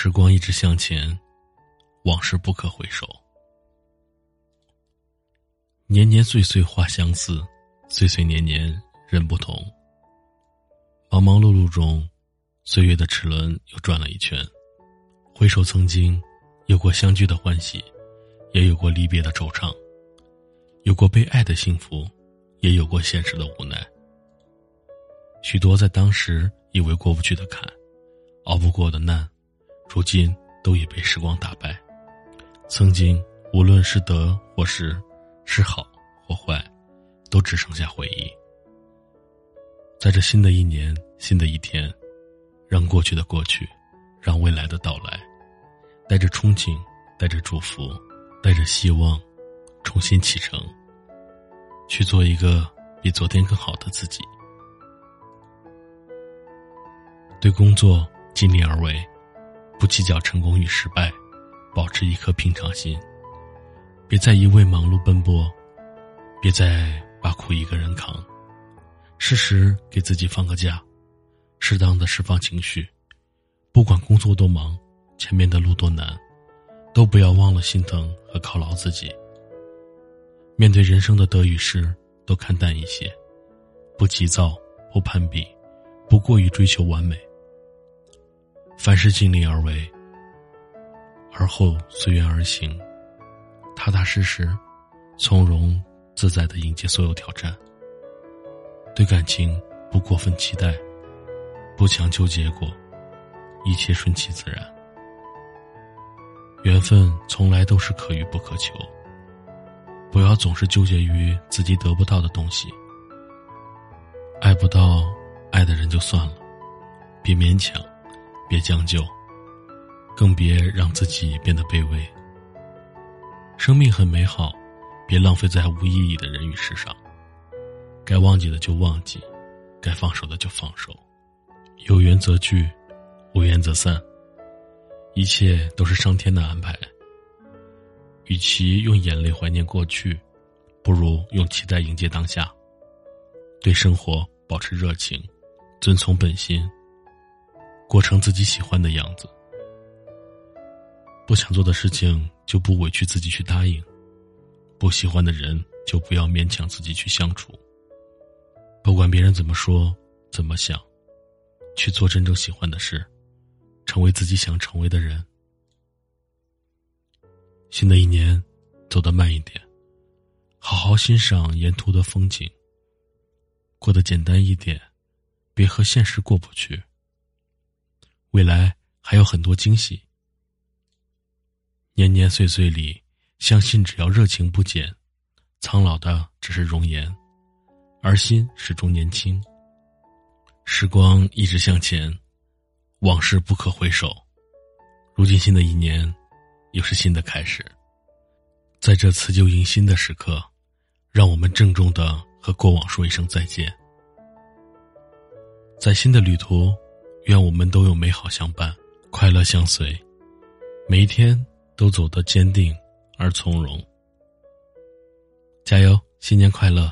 时光一直向前，往事不可回首。年年岁岁花相似，岁岁年年人不同。忙忙碌碌中，岁月的齿轮又转了一圈。回首曾经，有过相聚的欢喜，也有过离别的惆怅；有过被爱的幸福，也有过现实的无奈。许多在当时以为过不去的坎，熬不过的难。如今都已被时光打败，曾经无论是得或失，是好或坏，都只剩下回忆。在这新的一年、新的一天，让过去的过去，让未来的到来，带着憧憬，带着祝福，带着希望，重新启程，去做一个比昨天更好的自己。对工作尽力而为。不计较成功与失败，保持一颗平常心。别再一味忙碌奔波，别再把苦一个人扛。适时给自己放个假，适当的释放情绪。不管工作多忙，前面的路多难，都不要忘了心疼和犒劳自己。面对人生的得与失，都看淡一些，不急躁，不攀比，不过于追求完美。凡事尽力而为，而后随缘而行，踏踏实实、从容自在的迎接所有挑战。对感情不过分期待，不强求结果，一切顺其自然。缘分从来都是可遇不可求，不要总是纠结于自己得不到的东西。爱不到爱的人就算了，别勉强。别将就，更别让自己变得卑微。生命很美好，别浪费在无意义的人与事上。该忘记的就忘记，该放手的就放手。有缘则聚，无缘则散。一切都是上天的安排。与其用眼泪怀念过去，不如用期待迎接当下。对生活保持热情，遵从本心。过成自己喜欢的样子，不想做的事情就不委屈自己去答应，不喜欢的人就不要勉强自己去相处。不管别人怎么说怎么想，去做真正喜欢的事，成为自己想成为的人。新的一年，走得慢一点，好好欣赏沿途的风景。过得简单一点，别和现实过不去。未来还有很多惊喜，年年岁岁里，相信只要热情不减，苍老的只是容颜，而心始终年轻。时光一直向前，往事不可回首。如今新的一年，又是新的开始。在这辞旧迎新的时刻，让我们郑重的和过往说一声再见。在新的旅途。愿我们都有美好相伴，快乐相随，每一天都走得坚定而从容。加油，新年快乐！